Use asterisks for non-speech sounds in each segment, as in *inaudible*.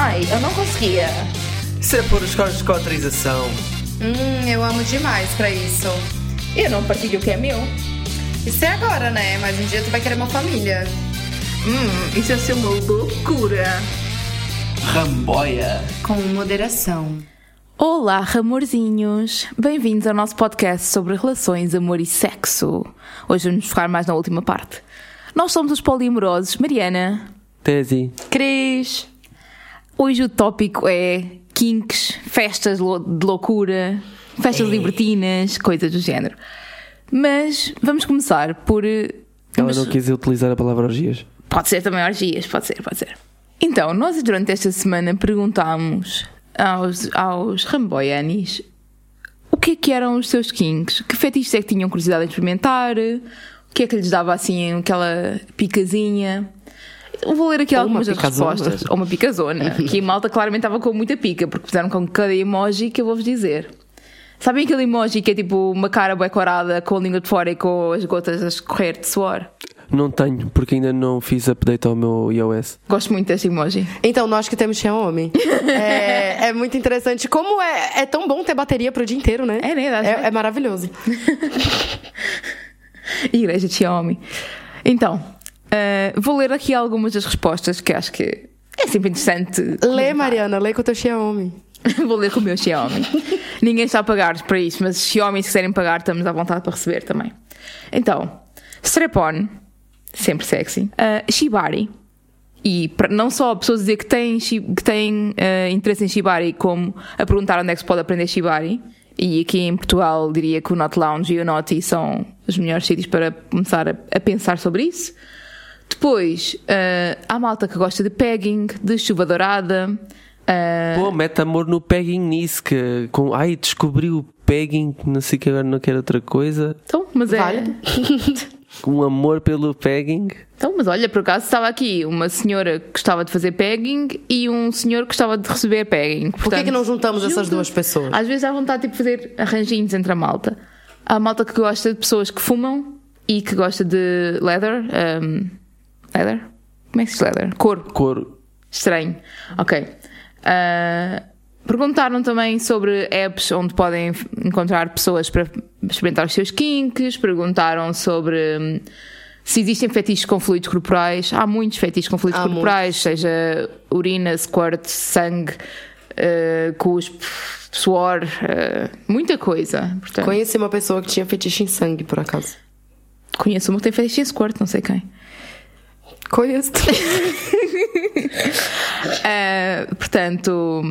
Ai, eu não conseguia. Isso é por os códigos de cotrização. Hum, eu amo demais pra isso. Eu não partilho o que é meu. Isso é agora, né? Mas um dia tu vai querer uma família. Hum, isso ia ser uma loucura. Ramboia. Com moderação. Olá, amorzinhos! Bem-vindos ao nosso podcast sobre relações, amor e sexo. Hoje vamos focar mais na última parte. Nós somos os poliamorosos Mariana, Tese. Cris. Hoje o tópico é kinks, festas de loucura, festas libertinas, coisas do género. Mas vamos começar por. eh, Ela não quis utilizar a palavra orgias. Pode ser também orgias, pode ser, pode ser. Então, nós durante esta semana perguntámos aos, aos ramboianis o que é que eram os seus kinks, que fetiches é que tinham curiosidade em experimentar, o que é que lhes dava assim aquela picazinha. Eu vou ler aqui Ou algumas uma das picazona. respostas. Ou uma picazona. que a malta claramente estava com muita pica, porque fizeram com cada emoji que eu vou-vos dizer. Sabem aquele emoji que é tipo uma cara bué corada com a língua de fora e com as gotas a escorrer de suor? Não tenho, porque ainda não fiz update ao meu iOS. Gosto muito desse emoji. Então, nós que temos Xiaomi. *laughs* é, é muito interessante. Como é, é tão bom ter bateria pro dia inteiro, né? É, né? É, é maravilhoso. *laughs* Igreja de Xiaomi. Então, eh, vou ler aqui algumas das respostas que acho que é sempre interessante. Lê, Mariana, lê com o teu Xiaomi. *laughs* vou ler com o meu Xiaomi. *laughs* Ninguém está a pagar para isso, mas Xiaomi, se quiserem pagar, estamos à vontade para receber também. Então, strap-on, sempre sexy. Eh, shibari. E não só pessoas dizer que têm, que têm eh, interesse em Shibari, como a perguntar onde é que se pode aprender Shibari. E aqui em Portugal diria que o Not Lounge e o Naughty são os melhores sítios para começar a, a pensar sobre isso. Depois, eh, há malta que gosta de pegging, de chuva dourada. eh, Pô, mete amor no pegging nisso, que com. Ai, descobri o pegging, não sei que agora não quero outra coisa. então, mas é. Válido. *laughs* Um amor pelo pegging. Então, mas olha, por acaso estava aqui uma senhora que gostava de fazer pegging e um senhor que gostava de receber pegging. Por que, que não juntamos essas duas pessoas? Às vezes há vontade de tipo, fazer arranjinhos entre a malta. Há a malta que gosta de pessoas que fumam e que gosta de leather. um, leather? Como é que se diz leather? Couro. Cor. Estranho. Ok. Ah, perguntaram também sobre apps onde podem encontrar pessoas para experimentar os seus kinks. Perguntaram sobre hum, se existem fetiches com fluidos corporais. Há muitos fetiches com fluidos Há corporais, seja urina, squirt, sangue, ah, cuspe, suor, ah, muita coisa. Portanto, Conheci uma pessoa que tinha fetiche em sangue, por acaso. conheço uma que tem fetiche em squirt, não sei quem. Conheço. *laughs* Uh, portanto,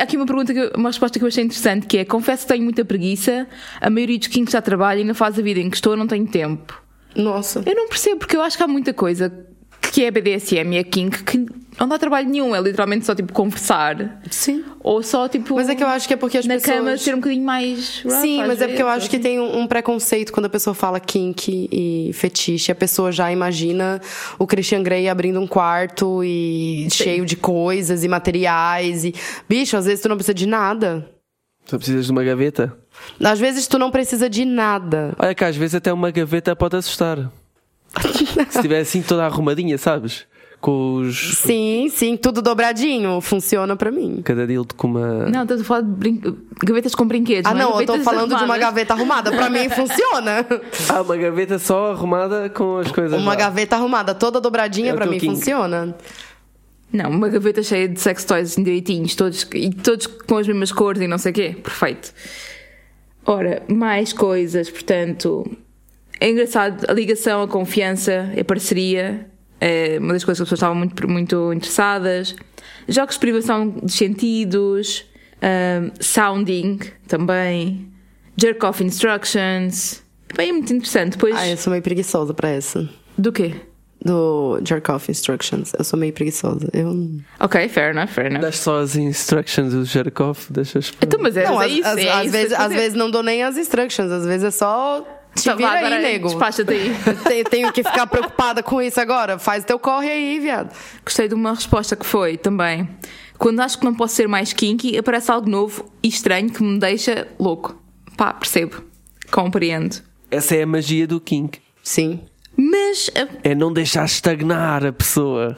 aqui uma pergunta, que uma resposta que eu achei interessante, que é confesso que tenho muita preguiça, a maioria dos kinks já trabalha e na fase da vida em que estou não tenho tempo. Nossa. Eu não percebo, porque eu acho que há muita coisa que é BDSM e é kink que não dá trabalho nenhum, é literalmente só tipo conversar. Sim. Ou só tipo. Mas é que eu acho que é porque as na pessoas... cama ser um bocadinho mais. rough, Sim, mas é porque eu vezes, acho que tem um, preconceito quando a pessoa fala kink e fetiche. A pessoa já imagina o Christian Grey abrindo um quarto e cheio de coisas e materiais. E... Bicho, às vezes tu não precisa de nada. Só precisas de uma gaveta. Às vezes tu não precisa de nada. Olha que às vezes até uma gaveta pode assustar. *laughs* Se estiver assim toda arrumadinha, sabes? Com os. Sim, sim, tudo dobradinho. Funciona pra mim. Cada dildo com uma. Não, estás a falar de brin... gavetas com brinquedos. Ah, é? não, eu tô Gavetas falando de uma arrumadas. gaveta arrumada. Pra mim funciona. *laughs* Ah, uma gaveta só arrumada com as coisas. Uma lá. gaveta arrumada, toda dobradinha, É pra mim kink. funciona. Não, uma gaveta cheia de sex toys direitinhos, todos, e todos com as mesmas cores e não sei o quê. Perfeito. Ora, mais coisas, portanto. É engraçado, a ligação, a confiança, a parceria, é uma das coisas que as pessoas estavam muito, muito interessadas. Jogos de privação de sentidos, ahm, sounding também, jerk off instructions. Bem, é muito interessante. Depois, Ah, eu sou meio preguiçosa pra essa. do quê? Do Jerk Off Instructions. Eu sou meio preguiçosa. Eu. Ok, fair enough, fair enough. Das só as instructions do Jerkov, deixas. Então, mas é, Não, é às, isso. às- é às isso vezes, que às eu vezes não dou nem as instructions, às vezes é só. Te Então, vira agora aí, nego. Despacha-te *laughs* aí. Tenho, tenho que ficar preocupada com isso agora. Faz teu corre aí, viado. Gostei de uma resposta que foi também. Quando acho que não posso ser mais kinky, aparece algo novo e estranho que me deixa louco. Pá, percebo. Compreendo. Essa é a magia do kink. Sim. Mas, ah, É não deixar estagnar a pessoa.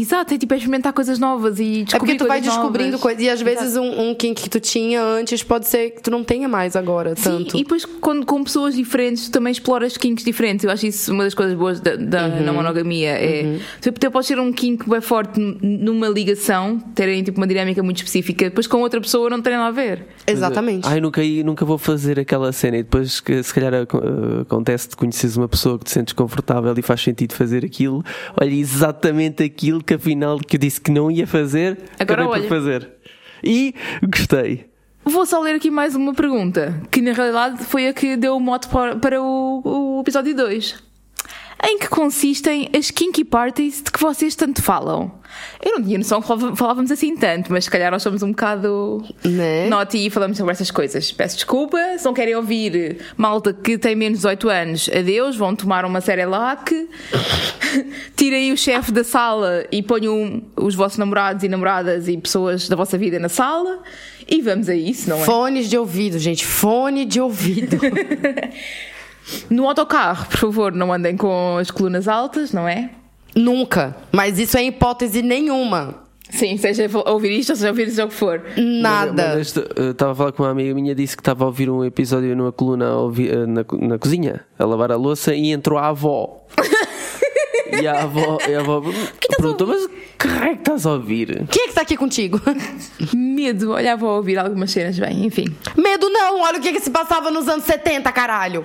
Exato, é tipo é experimentar coisas novas e É descobrir porque tu vai descobrindo coisas. E às vezes um, um kink que tu tinha antes pode ser que tu não tenha mais agora, tanto. Sim, e depois quando, com pessoas diferentes tu também exploras kinks diferentes. Eu acho isso uma das coisas boas da, da Uhum. na monogamia. É, tu tu podes ter um kink bem forte numa ligação, terem tipo uma dinâmica muito específica, depois com outra pessoa não tem nada a ver. Exatamente. Ai, nunca, nunca vou fazer aquela cena e depois que se calhar eh, acontece de conheces uma pessoa que te sentes confortável e faz sentido fazer aquilo. Olha, exatamente aquilo que afinal que eu disse que não ia fazer, Agora olha. por fazer. E gostei. Vou só ler aqui mais uma pergunta, que na realidade foi a que deu o mote para, para o, o episódio 2. Em que consistem as kinky parties de que vocês tanto falam? Eu não tinha noção que falávamos assim tanto, mas se calhar nós somos um bocado Né? naughty e falamos sobre essas coisas. Peço desculpa, se não querem ouvir malta que tem menos de 18 anos, adeus, vão tomar uma Cerelac, *laughs* tirem o chefe da sala e ponham os vossos namorados e namoradas e pessoas da vossa vida na sala e vamos a isso, não é? Fones de ouvido, gente. Fone de ouvido. *laughs* No autocarro, por favor, não andem com as colunas altas, não é? Nunca. Mas isso é hipótese nenhuma. Sim, seja ouvir isto ou seja ouvir seja o que for. Nada. Eu Estava a falar com uma amiga minha, disse que estava a ouvir um episódio numa coluna ouvir- eh, na, na cozinha, a lavar a louça, e entrou a avó. *laughs* e a avó, e a avó *laughs* perguntou: Mas que raio que estás a ouvir? Quem é que tá aqui contigo? *laughs* Medo, olha, vou ouvir algumas cenas bem, enfim. Medo não, olha o que, que se passava nos anos 70, caralho.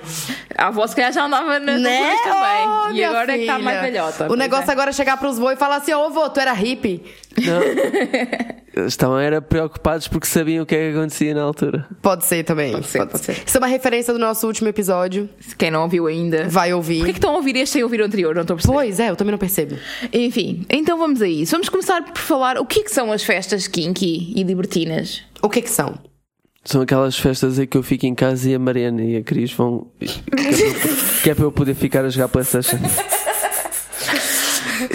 A avó se calhar já andava nas Né? também. E agora é que está mais velhota. O negócio é. agora é chegar pros voos e falar assim: Ô, vô, tu era hippie? *laughs* Eles estavam era preocupados porque sabiam o que é que acontecia na altura. Pode ser também. Pode ser, pode ser. Isso é uma referência do nosso último episódio. Quem não ouviu ainda. Vai ouvir. Por que, que estão a ouvir este sem ouvir o anterior? Não estou a perceber. Pois é, eu também não percebo. Enfim, então vamos a isso. Vamos começar por falar o que é que são as festas kinky e libertinas. O que que são? São aquelas festas em que eu fico em casa e a Mariana e a Cris vão. Que é para eu, é para eu poder ficar a jogar PlayStation.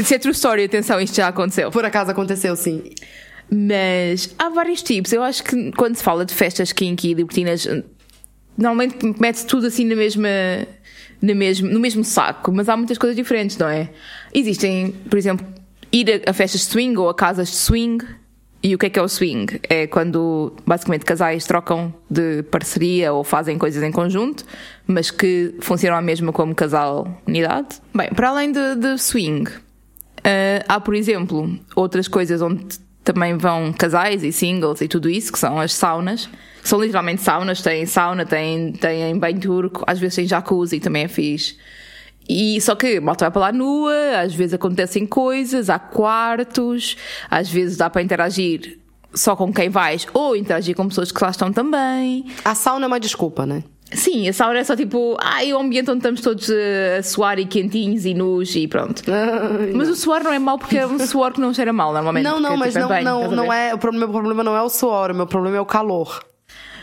Se é true story, atenção, isto já aconteceu. Por acaso aconteceu, sim. Mas há vários tipos. Eu acho que quando se fala de festas kinky e libertinas, normalmente mete-se tudo assim na mesma, na mesmo, no mesmo saco, mas há muitas coisas diferentes, não é? Existem, por exemplo, ir a, a festas de swing ou a casas de swing. E o que é que é o swing? É quando basicamente casais trocam de parceria ou fazem coisas em conjunto, mas que funcionam a mesma como casal unidade. Bem, para além de, de swing, Uh, há, por exemplo, outras coisas onde também vão casais e singles e tudo isso, que são as saunas. São literalmente saunas, têm sauna, têm, têm banho turco, às vezes tem jacuzzi, também é fixe. E só que malta vai para lá nua, às vezes acontecem coisas, há quartos, às vezes dá para interagir só com quem vais ou interagir com pessoas que lá estão também. A sauna é uma desculpa, né? Sim, a sauna é só tipo, ai, o ambiente onde estamos todos a suar e quentinhos e nus e pronto. Mas o suor não é mau porque é um suor que não cheira mal normalmente. Não, não, porque, mas tipo, não, bem, não, estás a não ver? é. O pro- meu problema não é o suor, o meu problema é o calor.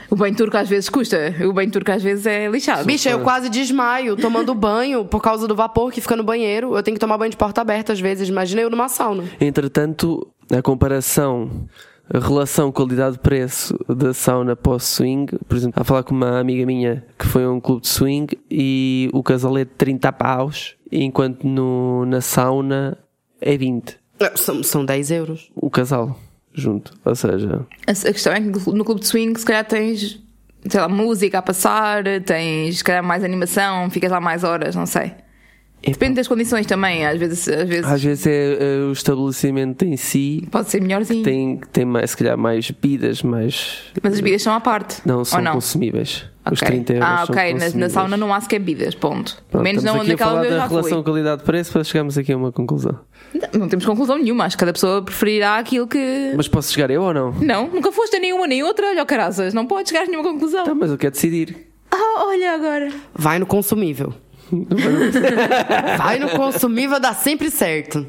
O banho turco às vezes custa, o banho turco às vezes é lixado. Bicha, eu quase desmaio tomando banho por causa do vapor que fica no banheiro. Eu tenho que tomar banho de porta aberta às vezes. Imagina eu numa sauna. Entretanto, a comparação, a relação qualidade-preço da sauna pós-swing, por exemplo, a falar com uma amiga minha que foi a um clube de swing e o casal é de 30 paus, enquanto no, na sauna é 20. São, são 10 euros. O casal, junto. Ou seja, A, a questão é que no clube de swing se calhar tens, sei lá, música a passar, tens se calhar mais animação, ficas lá mais horas, não sei. Depende das condições também, às vezes, às vezes às vezes é, é o estabelecimento em si pode ser melhorzinho. tem, tem mais, se calhar mais bebidas, mais. Mas as bebidas são à parte. Não, são não? consumíveis. Os Ok. 30 euros. Ah, são ok. Na, na sauna não há sequer bebidas, ponto. Pelo Pronto, menos não aqui a naquela falar vez eu da relação qualidade-preço para chegarmos aqui a uma conclusão. Não, não temos conclusão nenhuma. Acho que cada pessoa preferirá aquilo que. Mas posso chegar eu ou não? Não, nunca foste a nenhuma nem outra. Olha, o caraças, não podes chegar a nenhuma conclusão. Tá, mas eu quero decidir. Ah, olha agora. Vai no consumível. *laughs* Vai no consumível, dá sempre certo.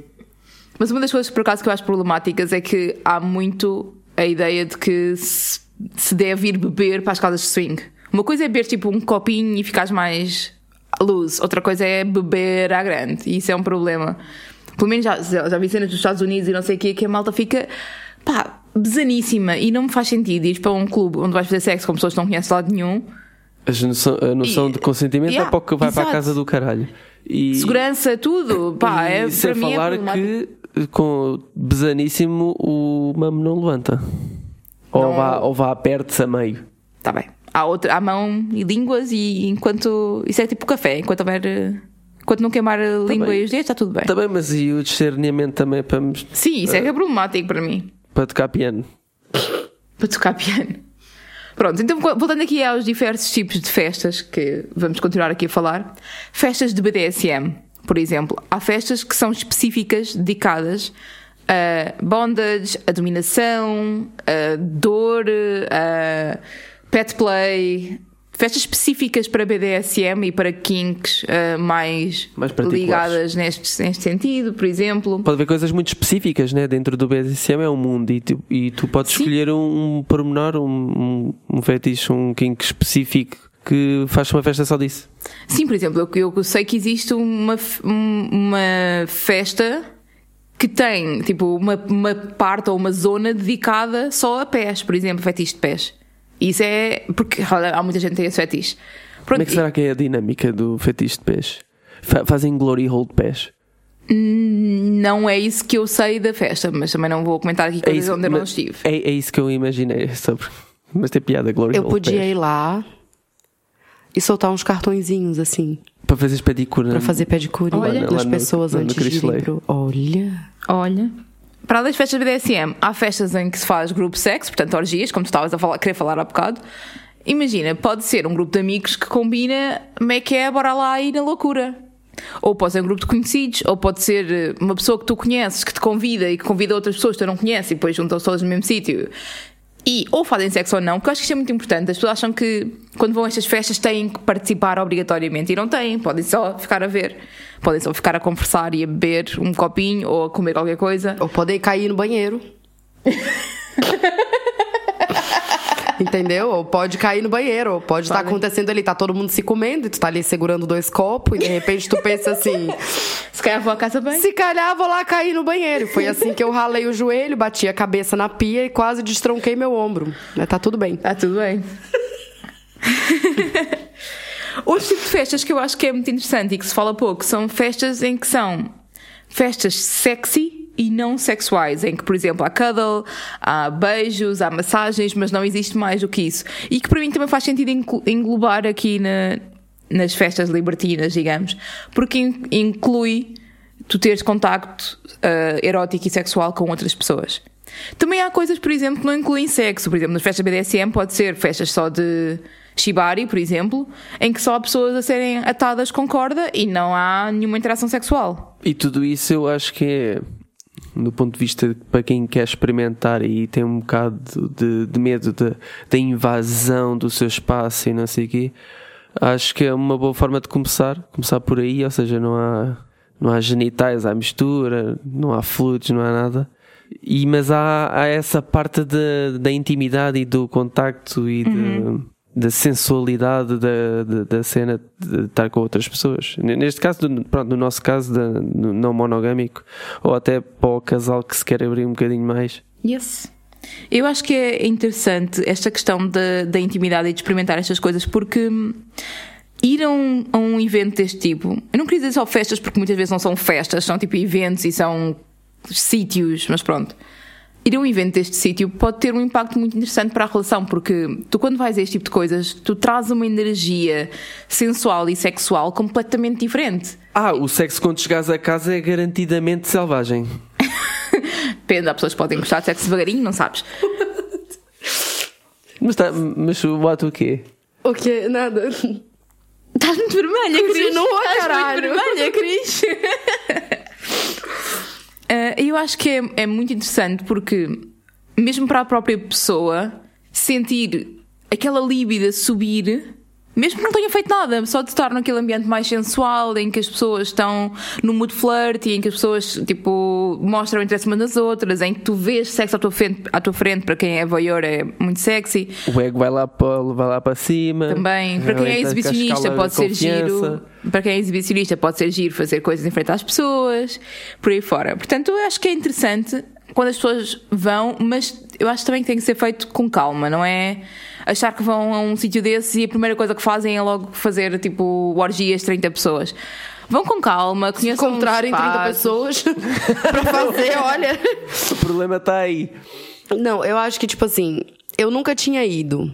Mas uma das coisas, por acaso, que eu acho problemáticas é que há muito a ideia de que se, se deve ir beber para as casas de swing. Uma coisa é beber tipo um copinho e ficares mais luz, outra coisa é beber à grande, e isso é um problema. Pelo menos já, já vi cenas dos Estados Unidos e não sei o quê, que a malta fica pá, besaníssima e não me faz sentido ir para um clube onde vais fazer sexo com pessoas que não conheces de lado nenhum. A noção, a noção E- de consentimento Yeah, é para o que vai para a exato. casa do caralho. E, Segurança, tudo, pá, e é, sem para mim é falar problemático. que com besaníssimo, o mamo não levanta. Ou Não- vá, ou vá aperte-se a meio. Tá bem. Há, outra, há mão e línguas e enquanto. Isso é tipo café, enquanto houver. eh, Enquanto não queimar a língua bem. e os dedos, está tudo bem. Tá bem, mas e o discernimento também para, Sim, isso é que é problemático para mim. para tocar piano? Para tocar piano. Pronto, então voltando aqui aos diversos tipos de festas que vamos continuar aqui a falar. Festas de BDSM, por exemplo. Há festas que são específicas, dedicadas a bondage, a dominação, a dor, a pet play. Festas específicas para BDSM e para kinks eh, mais, Mais ligadas neste, neste sentido, por exemplo. Pode haver coisas muito específicas, né? Dentro do BDSM é um mundo e tu, e tu podes Sim. escolher um, um pormenor, um, um, um fetiche, um kink específico que faz uma festa só disso. Sim, por exemplo, eu, eu sei que existe uma, um- uma festa que tem tipo uma, uma parte ou uma zona dedicada só a pés, por exemplo, fetiche de pés. Isso é porque olha, há muita gente que tem esse fetiche. Pronto, Como é que será que é a dinâmica do fetiche de pés? Fa- Fazem glory hole de pés? não é isso que eu sei da festa, mas também não vou comentar aqui coisas onde eu não estive. É, é isso que eu imaginei sobre. *laughs* Mas tem piada, glory Eu hole de podia pés. ir lá e soltar uns cartõezinhos assim, Para fazer pedicure. pra fazer pedicure Olha. no- pessoas no antes de Crisley. ir pro... Olha. Olha. Para além das festas BDSM, há festas em que se faz grupo sexo, portanto orgias, como tu estavas a falar, querer falar há bocado. Imagina, pode ser um grupo de amigos que combina como é que é, bora lá ir na loucura. Ou pode ser um grupo de conhecidos, ou pode ser eh, uma pessoa que tu conheces, que te convida e que convida outras pessoas que tu não conheces e depois juntam-se todas no mesmo sítio. E ou fazem sexo ou não, que eu acho que isto é muito importante. As pessoas acham que quando vão a estas festas têm que participar obrigatoriamente e não têm, podem só ficar a ver, podem só ficar a conversar e a beber um copinho ou a comer qualquer coisa. Ou poder cair no banheiro. *laughs* Entendeu? Ou pode cair no banheiro, ou pode estar Podem. acontecendo ali, tá todo mundo se comendo e tu tá ali segurando dois copos e de repente tu pensa assim: *laughs* Se calhar vou à casa bem. se calhar vou lá cair no banheiro. Foi assim que eu ralei o joelho, bati a cabeça na pia e quase destronquei meu ombro. Mas tá tudo bem. Está tudo bem. *laughs* Outro tipo de festas que eu acho que é muito interessante e que se fala pouco são festas em que são festas sexy e não sexuais, em que, por exemplo, há cuddle, há beijos, há massagens, mas não existe mais do que isso. E que para mim também faz sentido englobar aqui na- nas festas libertinas, digamos, porque in- inclui tu teres contacto ah, erótico e sexual com outras pessoas. Também há coisas, por exemplo, que não incluem sexo. Por exemplo, nas festas BDSM pode ser festas só de shibari, por exemplo, em que só há pessoas a serem atadas com corda e não há nenhuma interação sexual. E tudo isso eu acho que é, do ponto de vista de- para quem quer experimentar e tem um bocado de, de medo da invasão do seu espaço e não sei o quê, acho que é uma boa forma de começar, começar por aí, ou seja, não há, não há genitais à mistura, não há fluidos, não há nada. E, mas há, há essa parte de- da intimidade e do contacto e de- da sensualidade da, da, da cena de estar com outras pessoas. Neste caso, pronto, no nosso caso, no não monogâmico, ou até para o casal que se quer abrir um bocadinho mais. Yes. Eu acho que é interessante esta questão da, da intimidade e de experimentar estas coisas porque hum, ir a um, a um evento deste tipo, eu não queria dizer só festas porque muitas vezes não são festas, são tipo eventos e são sítios, mas pronto. Ir a um evento deste sítio pode ter um impacto muito interessante para a relação, porque tu, quando vais a este tipo de coisas, tu traz uma energia sensual e sexual completamente diferente. Ah, o sexo quando chegares a casa é garantidamente selvagem. *laughs* Depende, há pessoas que podem gostar de sexo devagarinho, não sabes? *laughs* Mas, tá, mas o ato o quê? O quê? Nada. Estás muito vermelha, Cris. Continua, Estás muito vermelha, Cris. *laughs* Ah, eu acho que é, é muito interessante porque, mesmo para a própria pessoa, sentir aquela líbida subir, mesmo que não tenha feito nada, só de estar naquele ambiente mais sensual, em que as pessoas estão no mood flirt e em que as pessoas, tipo, mostram interesse umas nas outras, em que tu vês sexo à tua frente, à tua frente para quem é voyeur é muito sexy. O ego vai lá para, vai lá para cima. Também, para quem é exibicionista pode de ser giro. Para quem é exibicionista pode ser giro fazer coisas em frente às pessoas, por aí fora. Portanto, eu acho que é interessante quando as pessoas vão, mas eu acho também que tem que ser feito com calma, não é? Achar que vão a um sítio desses e a primeira coisa que fazem é logo fazer tipo orgias de 30 pessoas. Vão com calma, conheçam Encontrarem os 30 espaços. pessoas *laughs* pra fazer, olha. O problema está aí. Não, eu acho que, tipo assim, eu nunca tinha ido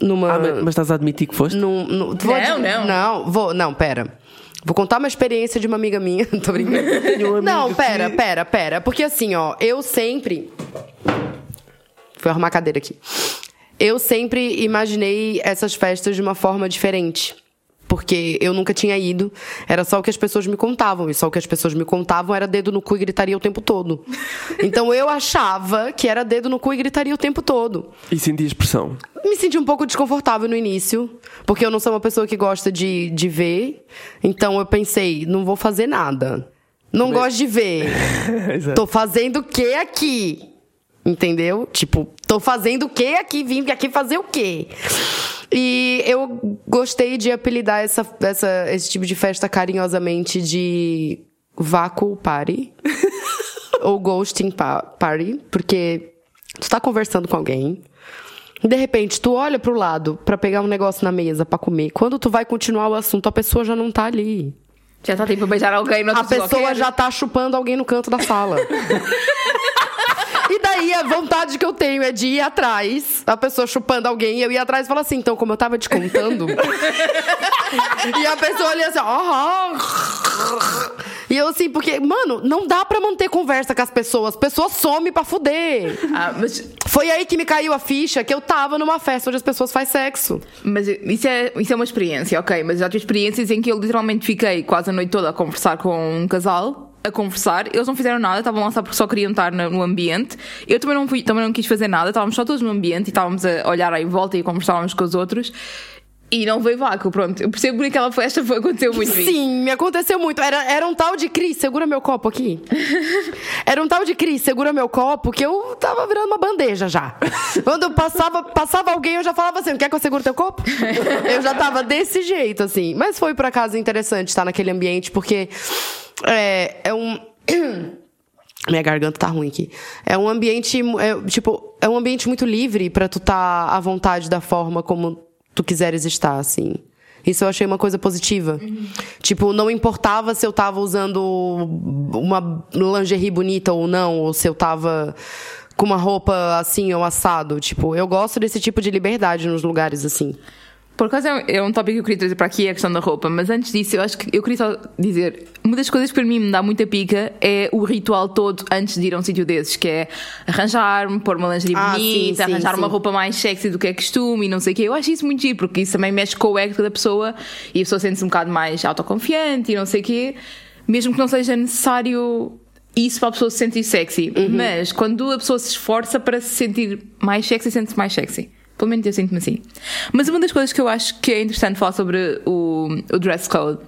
numa. Ah, mas, mas estás a admitir que foste? num- num- Não, não. Não, vou. Não, pera. Vou contar uma experiência de uma amiga minha. *laughs* Tô brincando. *laughs* um não, pera, que- pera, pera. Porque assim, ó, eu sempre. Vou arrumar a cadeira aqui. Eu sempre imaginei essas festas de uma forma diferente. Porque eu nunca tinha ido, era só o que as pessoas me contavam. E só o que as pessoas me contavam era dedo no cu e gritaria o tempo todo. *laughs* Então eu achava que era dedo no cu e gritaria o tempo todo. E sentias pressão. Me senti um pouco desconfortável no início, porque eu não sou uma pessoa que gosta de, de ver. Então eu pensei, não vou fazer nada. Não gosto de ver. *laughs* Tô fazendo o que aqui? Entendeu? Tipo, tô fazendo o que aqui? Vim aqui fazer o quê? E eu gostei de apelidar essa, essa, esse tipo de festa carinhosamente de vácuo party. *laughs* ou ghosting pa- party. Porque tu tá conversando com alguém. De repente, tu olha pro lado pra pegar um negócio na mesa pra comer. Quando tu vai continuar o assunto, a pessoa já não tá ali. Já tipo a beijar alguém no A pessoa já tá chupando alguém no canto da sala. *laughs* E daí a vontade que eu tenho é de ir atrás, a pessoa chupando alguém, e eu ir atrás e falar assim, então, como eu tava te contando. *laughs* e a pessoa olha assim, aham. E eu assim, porque, mano, não dá pra manter conversa com as pessoas. Pessoas somem pra fuder. Ah, mas, Foi aí que me caiu a ficha que eu tava numa festa onde as pessoas fazem sexo. mas isso, é, isso é uma experiência, ok? Mas já tive experiências em que eu literalmente fiquei quase a noite toda a conversar com um casal. A conversar, eles não fizeram nada, estavam lá só porque só queriam estar no, ambiente. Eu também não, fui, também não quis fazer nada, estávamos só todos no ambiente e estávamos a olhar em volta e uns com os outros. E não veio vácuo, pronto. Eu percebo que naquela festa foi, aconteceu muito. Sim, me aconteceu muito. Era, era um tal de Cris, segura meu copo aqui. Era um tal de Cris, segura meu copo, que eu tava virando uma bandeja já. Quando passava, passava alguém, eu já falava assim: quer que eu segure teu copo? Eu já tava desse jeito, assim. Mas foi por acaso interessante estar naquele ambiente, porque é, é um. *clears throat* Minha garganta tá ruim aqui. É um ambiente, é, tipo, é um ambiente muito livre pra tu tá à vontade da forma como tu quiseres estar, assim. Isso eu achei uma coisa positiva. Tipo, não importava se eu tava usando uma lingerie bonita ou não, ou se eu tava com uma roupa assim ou assado. Tipo, eu gosto desse tipo de liberdade nos lugares assim. Por acaso é um- é um tópico que eu queria trazer para aqui, é a questão da roupa, mas antes disso, eu acho que eu queria só dizer: uma das coisas que para mim me dá muita pica é o ritual todo antes de ir a um sítio desses, que é arranjar-me, pôr uma lingerie Ah, bonita, sim, sim, arranjar uma sim. roupa mais sexy do que é costume e não sei o quê. Eu acho isso muito giro, porque isso também mexe com o ego da pessoa e a pessoa sente-se um bocado mais autoconfiante e não sei o quê, mesmo que não seja necessário. Isso para a pessoa se sentir sexy, Uhum. mas quando a pessoa se esforça para se sentir mais sexy, sente-se mais sexy. Pelo menos eu sinto-me assim. Mas uma das coisas que eu acho que é interessante falar sobre o, o dress code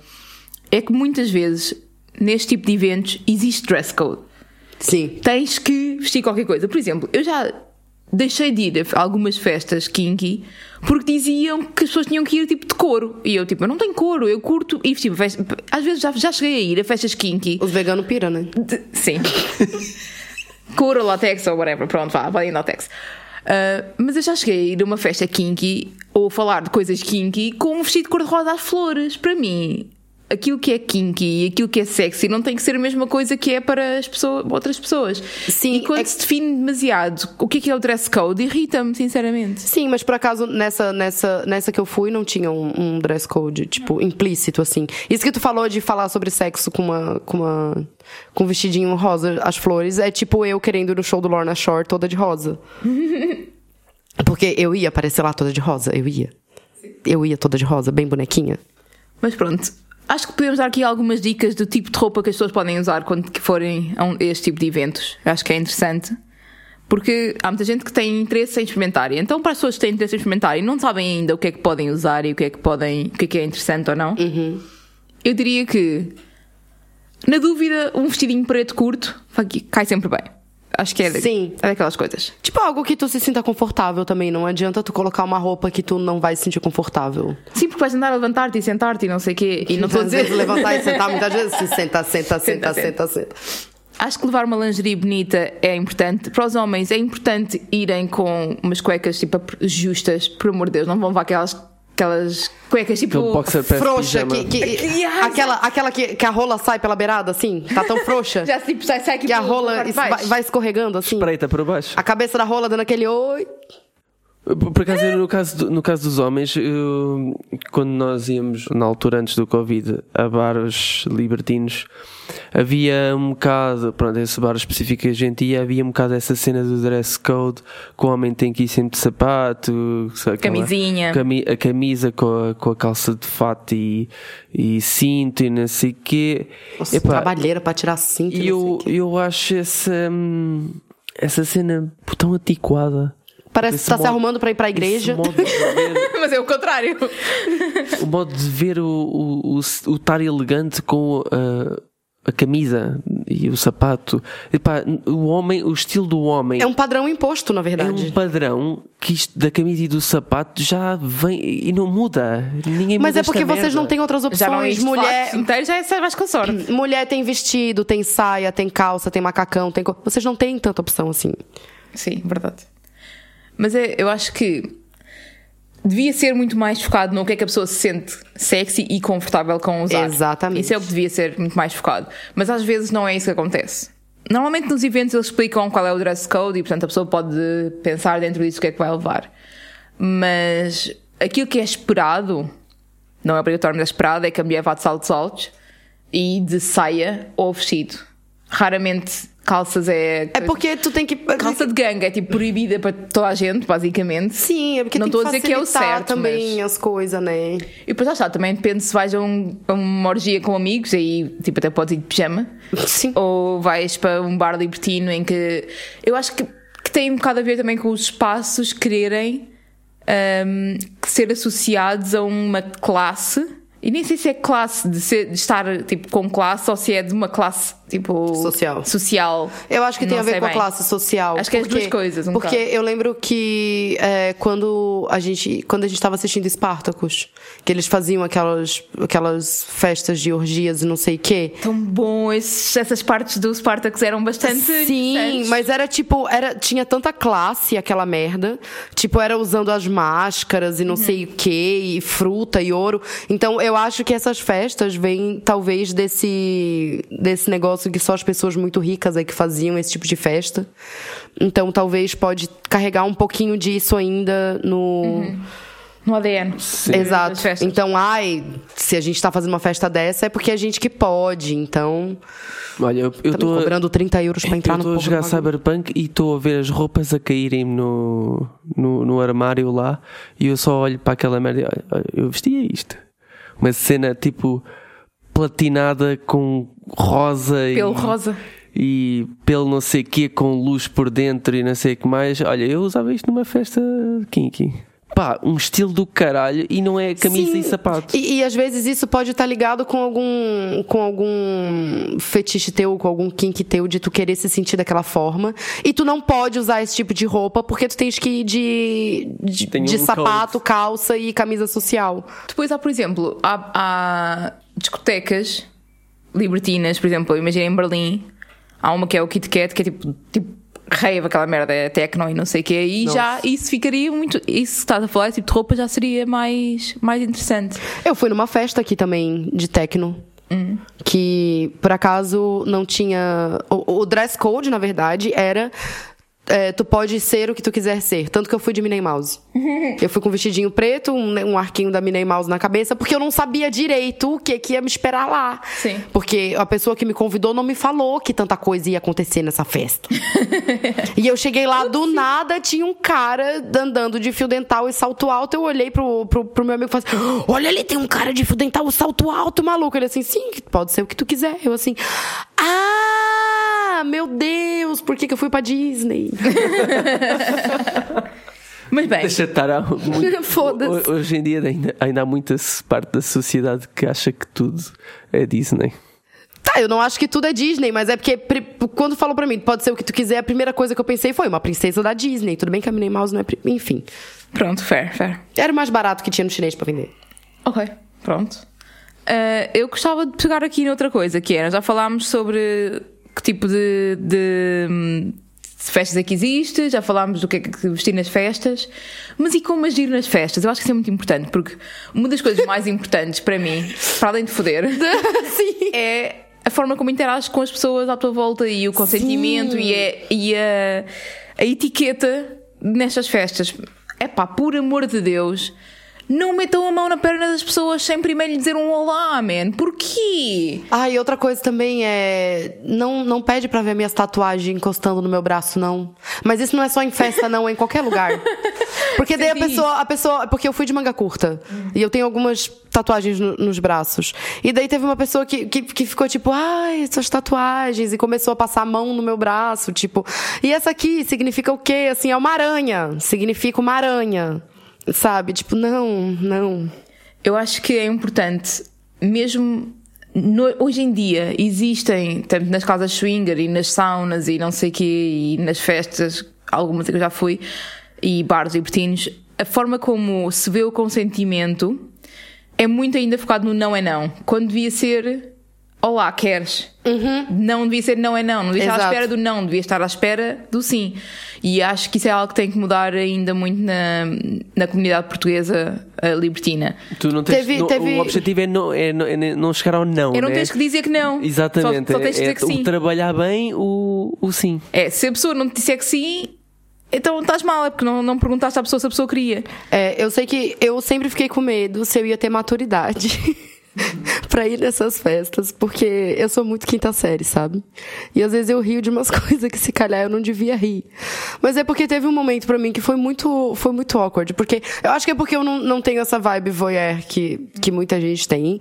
é que muitas vezes, neste tipo de eventos, existe dress code. Sim. Tens que vestir qualquer coisa. Por exemplo, eu já deixei de ir a algumas festas kinky porque diziam que as pessoas tinham que ir tipo de couro. E eu, tipo, eu não tenho couro, eu curto. E tipo, festa- às vezes já, já cheguei a ir a festas kinky Os veganos pira, né? de- Sim. *laughs* Couro, látex ou whatever. Pronto, vá, podem ir látex. Ah, mas eu já cheguei a ir a uma festa kinky ou falar de coisas kinky com um vestido cor-de-rosa às flores. Para mim, aquilo que é kinky e aquilo que é sexy não tem que ser a mesma coisa que é para as pessoas, outras pessoas. Sim, e quando é- se define demasiado o que é que é o dress code, irrita-me, sinceramente. Sim, mas por acaso nessa, nessa, nessa que eu fui não tinha um, um dress code, tipo, implícito, assim. Isso que tu falou de falar sobre sexo com uma. com uma. com um vestidinho rosa, as flores, é tipo eu querendo ir no show do Lorna Shore toda de rosa. *laughs* Porque eu ia aparecer lá toda de rosa, eu ia. Eu ia toda de rosa, bem bonequinha. Mas pronto. Acho que podemos dar aqui algumas dicas do tipo de roupa que as pessoas podem usar quando forem a este tipo de eventos. Acho que é interessante. Porque há muita gente que tem interesse em experimentar. Então, para as pessoas que têm interesse em experimentar e não sabem ainda o que é que podem usar e o que é que podem, o que é que é interessante ou não, eu diria que, na dúvida, um vestidinho preto curto cai sempre bem. Acho que é, Sim. é daquelas coisas. Tipo, algo que tu se sinta confortável também. Não adianta tu colocar uma roupa que tu não vai se sentir confortável. Sim, porque vais andar a levantar-te e sentar-te e não sei o quê. E não *laughs* estou a Às dizer. vezes levantar e sentar, *laughs* muitas vezes se senta, senta, senta, Senta, senta, senta. Acho que levar uma lingerie bonita é importante. Para os homens é importante irem com umas cuecas tipo justas, por amor de Deus, não vão levar aquelas aquelas cuecas tipo. Boxer Frouxa, que, que- *laughs* Yes. aquela, aquela que, que a rola sai pela beirada, assim, tá tão frouxa, *laughs* Já tipo, sai, sai aqui que a rola vai, vai escorregando, assim. Espreita para baixo. A cabeça da rola dando aquele oi. Por acaso, no caso, do- no caso dos homens, eu- quando nós íamos, na altura antes do Covid, a bares libertinos, havia um bocado, pronto, esse bar específico que a gente ia, havia um bocado essa cena do dress code, que o homem tem que ir sempre de sapato, aquela- Camisinha. cami- a camisa com a, com a calça de fato e, e cinto e não sei o quê. Nossa, Epá, trabalheira pra tirar cinto. e não sei eu, o quê. eu acho essa, hum, essa cena tão antiquada. Parece que esse tá se modo- arrumando pra ir pra igreja. Esse modo de ver, *laughs* Mas é o contrário. o modo de ver o, o, o, o estar elegante com a, a camisa e o sapato. Epá, o homem, o estilo do homem É um padrão imposto, na é verdade. um padrão que isto da camisa e do sapato já vem e não muda. Ninguém Mas muda é porque vocês merda. não têm outras Já não é opções. isto Mulher, inteiro, já é mais com sorte. *clears throat* mulher tem vestido, tem saia, tem calça, tem macacão, tem. Vocês não têm tanta opção assim. Sim, verdade. Mas é, eu acho que devia ser muito mais focado no que é que a pessoa se sente sexy e confortável com usar. Exatamente. Isso é o que devia ser muito mais focado. Mas às vezes não é isso que acontece. Normalmente nos eventos eles explicam qual é o dress code e portanto a pessoa pode pensar dentro disso o que é que vai levar. Mas aquilo que é esperado, não é obrigatório, mas é esperado, é que a mulher vá de saltos altos e de saia ou vestido. Raramente calças é. É porque tu tem que. Calça de ganga é tipo proibida para toda a gente, basicamente. Sim, é porque Não tem estou a que dizer que é o certo, também mas- as coisas, né? E depois já está, também depende se vais a, um- a uma orgia com amigos, aí tipo até podes ir de pijama, *laughs* Sim. ou vais para um bar libertino em que. Eu acho que, que tem um bocado a ver também com os espaços quererem ahm, ser associados a uma classe. E nem sei se é classe de, ser- de estar tipo com classe ou se é de uma classe tipo Social. social. Eu acho que tem Não a ver com a bem. classe social. Acho que é as duas coisas, um porque eu lembro que é, quando a gente quando a gente estava assistindo Spartacus, que eles faziam aquelas aquelas festas de orgias e não sei o quê. Tão bom, esses- essas partes do Spartacus eram bastante. Sim, mas era tipo, era, tinha tanta classe aquela merda. Tipo, era usando as máscaras e não Uhum. sei o quê, e fruta e ouro. Então, eu acho que essas festas vêm, talvez, desse, desse negócio que só as pessoas muito ricas aí que faziam esse tipo de festa. Então, talvez pode carregar um pouquinho disso ainda no. No ADN. Exato. das festas. Então, ai, se a gente tá fazendo uma festa dessa, é porque a gente que pode. Então, Olha, eu me estou cobrando 30 euros pra entrar eu no estou a porra jogar. Cyberpunk e estou a ver as roupas a caírem no, no, no armário lá e eu só olho para aquela merda e eu vestia isto. Uma cena tipo platinada com rosa e, Pelo rosa. e pelo não sei quê com luz por dentro e não sei o que mais. Olha, eu usava isto numa festa kinky. Pá, um estilo do caralho e não é camisa Sim, e sapato. E, e às vezes isso pode estar ligado com algum, com algum fetiche teu, com algum kink teu de tu querer se sentir daquela forma. E tu não pode usar esse tipo de roupa porque tu tens que ir de, de, Tem de um sapato, calça e camisa social. Depois há, por exemplo, há, há discotecas libertinas, por exemplo, imagina em Berlim, há uma que é o Kit Kat, que é tipo, tipo rave, aquela merda, é techno e não sei o quê, e já isso ficaria muito. Isso que estás a falar, esse tipo de roupa já seria mais, mais interessante. Eu fui numa festa aqui também de techno. Que por acaso não tinha. O, o dress code, na verdade, era. É, tu pode ser o que tu quiser ser. Tanto que eu fui de Minnie Mouse. *laughs* Eu fui com um vestidinho preto, um, um arquinho da Minnie Mouse na cabeça, porque eu não sabia direito o que, que ia me esperar lá. Sim. Porque a pessoa que me convidou não me falou que tanta coisa ia acontecer nessa festa. *laughs* e eu cheguei lá, do nada, tinha um cara andando de fio dental e salto alto. Eu olhei pro, pro, pro meu amigo e falei assim: Olha ali, tem um cara de fio dental e salto alto, maluco. Ele assim: Sim, pode ser o que tu quiser. Eu assim: Ah, meu Deus, por que, que eu fui pra Disney? *laughs* Mas bem, Deixa de estar *laughs* Foda-se. Ho- Hoje em dia ainda, ainda há muita parte da sociedade que acha que tudo é Disney. Tá, eu não acho que tudo é Disney, mas é porque quando falou pra mim, pode ser o que tu quiser, a primeira coisa que eu pensei foi uma princesa da Disney. Tudo bem que a Minnie Mouse não é. Enfim. pronto, fair, fair. Era o mais barato que tinha no chinês pra vender. Ok, pronto. Ah, eu gostava de pegar aqui noutra coisa, que era, já falámos sobre que tipo de, de, hum, festas é que existe, já falámos do que é que vestir nas festas, mas e como agir nas festas? Eu acho que isso é muito importante, porque uma das coisas mais importantes para mim, para além de foder, *laughs* é a forma como interages com as pessoas à tua volta e o consentimento e, a, e a, a etiqueta nestas festas. É pá, por amor de Deus, não metam a mão na perna das pessoas sem primeiro lhe dizer um olá, man. Porquê? Ah, e outra coisa também é. Não, não pede pra ver minhas tatuagens encostando no meu braço, não. Mas isso não é só em festa, não, é em qualquer lugar. *laughs* Porque daí a pessoa, a pessoa. Porque eu fui de manga curta. E eu tenho algumas tatuagens no- nos braços. E daí teve uma pessoa que, que, que ficou tipo, ai, suas tatuagens. E começou a passar a mão no meu braço, tipo. E essa aqui significa o quê? Assim, é uma aranha. Significa uma aranha. Sabe? Tipo, não, não. Eu acho que é importante, mesmo no- hoje em dia, existem, tanto nas casas swinger e nas saunas e não sei o quê, e nas festas, algumas que eu já fui, e bares libertinos, a forma como se vê o consentimento é muito ainda focado no não é não. Quando devia ser Olá, queres? Não devia ser não é não, não devia estar à Exato. espera do não, devia estar à espera do sim. E acho que isso é algo que tem que mudar ainda muito na, na comunidade portuguesa libertina. Tu não tens, Teve- não- teve- O objetivo é não, é, não- é não chegar ao não. Eu não né? tens que dizer que não. Exatamente. Só, só tens que é, dizer que é sim. o trabalhar bem o, o sim. É, se a pessoa não te disser que sim, então estás mal, é porque não, não perguntaste à pessoa se a pessoa queria. É, eu sei que eu sempre fiquei com medo se eu ia ter maturidade *laughs* pra ir nessas festas, porque eu sou muito quinta série, sabe? E às vezes eu rio de umas *laughs* coisas que se calhar eu não devia rir. Mas é porque teve um momento pra mim que foi muito, foi muito awkward, porque eu acho que é porque eu não, não tenho essa vibe voyeur que, que muita gente tem.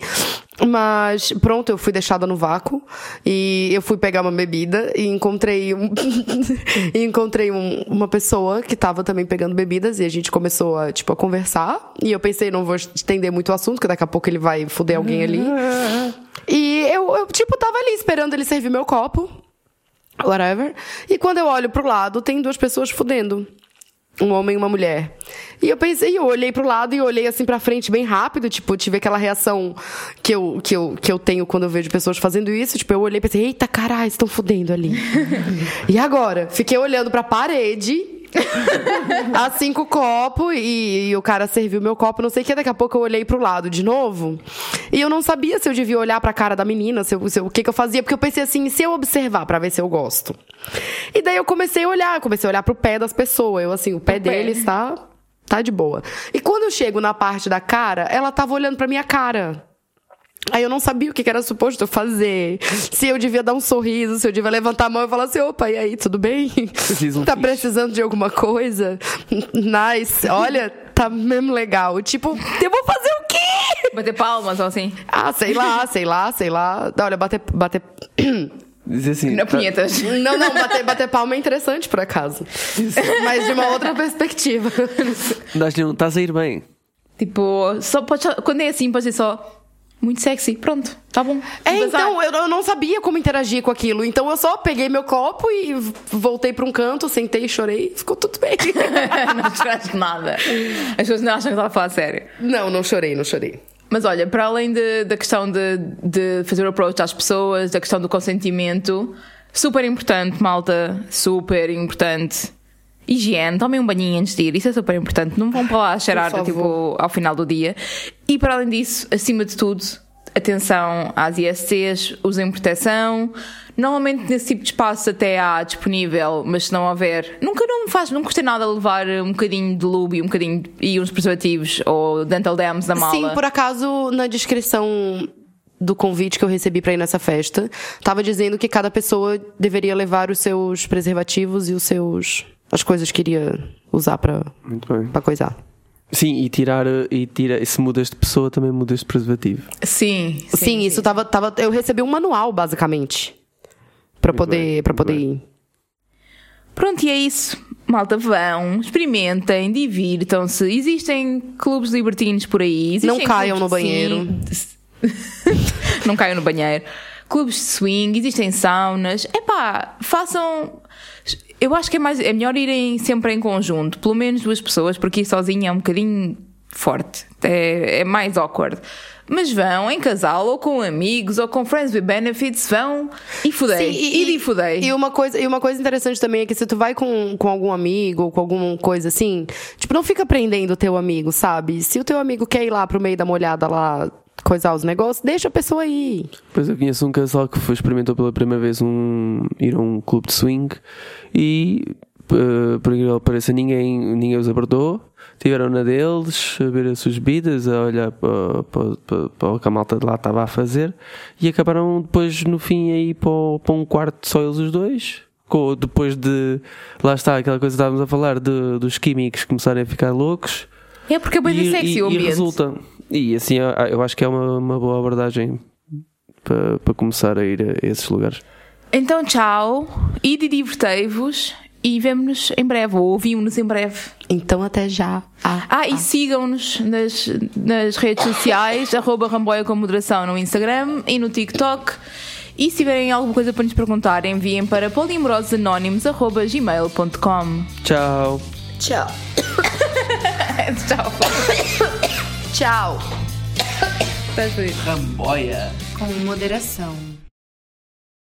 Mas pronto, eu fui deixada no vácuo e eu fui pegar uma bebida e encontrei um, *laughs* e encontrei um- uma pessoa que tava também pegando bebidas e a gente começou a tipo a conversar e eu pensei não vou estender muito o assunto que daqui a pouco ele vai foder alguém ali. *laughs* E eu, eu tipo tava ali esperando ele servir meu copo, whatever. E quando eu olho pro lado tem duas pessoas fudendo um homem e uma mulher. E eu pensei, eu olhei pro lado e olhei assim pra frente bem rápido, tipo, tive aquela reação que eu, que eu, que eu tenho quando eu vejo pessoas fazendo isso, tipo, eu olhei e pensei, eita caralho, estão fudendo ali. *laughs* e agora? Fiquei olhando pra parede. Assim com o copo e, e o cara serviu meu copo, não sei o que, daqui a pouco eu olhei pro lado de novo e eu não sabia se eu devia olhar pra cara da menina, se eu- se eu- o que que eu fazia, porque eu pensei assim, se eu observar pra ver se eu gosto. E daí eu comecei a olhar, comecei a olhar pro pé das pessoas, eu assim, o pé O pé. dele está tá de boa. E quando eu chego na parte da cara, ela tava olhando pra minha cara. Aí eu não sabia o que era suposto eu fazer. Se eu devia dar um sorriso, se eu devia levantar a mão e falar assim, opa, e aí, tudo bem? Tá precisando de alguma coisa? Nice. Olha, tá mesmo legal. Tipo, eu vou fazer o quê? Bater palmas ou assim. Ah, sei lá, sei lá, sei lá. Olha, bater... bater... Dizer assim. Não tá- punhetas. Não, não, bater, bater palma é interessante, por acaso. Mas de uma outra perspectiva. Dás-lhe um. Estás a ir bem. Tipo, só pode, quando é assim, pode ser só muito sexy. Pronto, tá bom. É, então, eu, eu não sabia como interagir com aquilo. Então eu só peguei meu copo e voltei pra um canto, sentei, chorei, ficou tudo bem. *laughs* não choraste nada. As pessoas não acham que estava a falar sério. não, não chorei, não chorei. Mas olha, para além de- da questão de, de fazer o approach às pessoas, da questão do consentimento, super importante, malta, super importante. Higiene, tomem um banhinho antes de ir, isso é super importante. Não vão para lá cheirar tipo, ao final do dia. E para além disso, acima de tudo, atenção às ISCs, usem proteção. Normalmente nesse tipo de espaço até há disponível, mas se não houver, nunca não me faz, não custa nada levar um bocadinho de lube e um bocadinho e uns preservativos ou dental dams na mala. Sim, por acaso, na descrição do convite que eu recebi pra ir nessa festa, tava dizendo que cada pessoa deveria levar os seus preservativos e os seus. As coisas que iria usar bem. pra coisar. Sim, e tirar. E tira, se mudas de pessoa, também mudas de preservativo. Sim, Sim, isso Tava, tava. Eu recebi um manual, basicamente. Muito poder, muito poder bem. ir. Pronto, e é isso. Malta, vão, experimentem, divirtam-se. Existem clubes libertinos por aí. Existem Não caiam no banheiro. *laughs* Não caiam no banheiro. Clubes de swing, existem saunas. Epá, façam. Eu acho que é, mais, é melhor irem sempre em conjunto, pelo menos duas pessoas, porque ir sozinho é um bocadinho forte. É, é mais awkward. Mas vão em casal, ou com amigos, ou com friends with benefits, vão e fudei. Sim, e, e, fudei. E uma, coisa, e uma coisa interessante também é que se tu vai com, com algum amigo ou com alguma coisa assim, tipo, não fica prendendo o teu amigo, sabe? Se o teu amigo quer ir lá pro meio da molhada lá coisar os negócios, deixa a pessoa ir. Pois eu conheço um casal que foi, experimentou pela primeira vez um, ir a um clube de swing e uh, por incrível que pareça ninguém, ninguém os abordou tiveram na deles, a ver as suas bebidas, a olhar para, para, para, para o que a malta de lá estava a fazer e acabaram depois no fim aí para, para um quarto só eles os dois. Com, depois de lá está aquela coisa que estávamos a falar de, dos químicos começarem a ficar loucos. É porque é bem sexy e, o ambiente. E resulta. E assim eu, acho que é uma, uma boa abordagem para, para começar a ir a esses lugares. Então, tchau, e divertei-vos e vemo-nos em breve, ou ouvimos-nos em breve. Então até já. Ah, ah e sigam-nos nas, nas redes sociais, *laughs* arroba Ramboia com moderação no Instagram e no TikTok. E se tiverem alguma coisa para nos perguntar, enviem para polimorosanónimos.gmail.com Tchau. Tchau. *laughs* Tchau. Tchau. Feliz? Ramboia. Com moderação.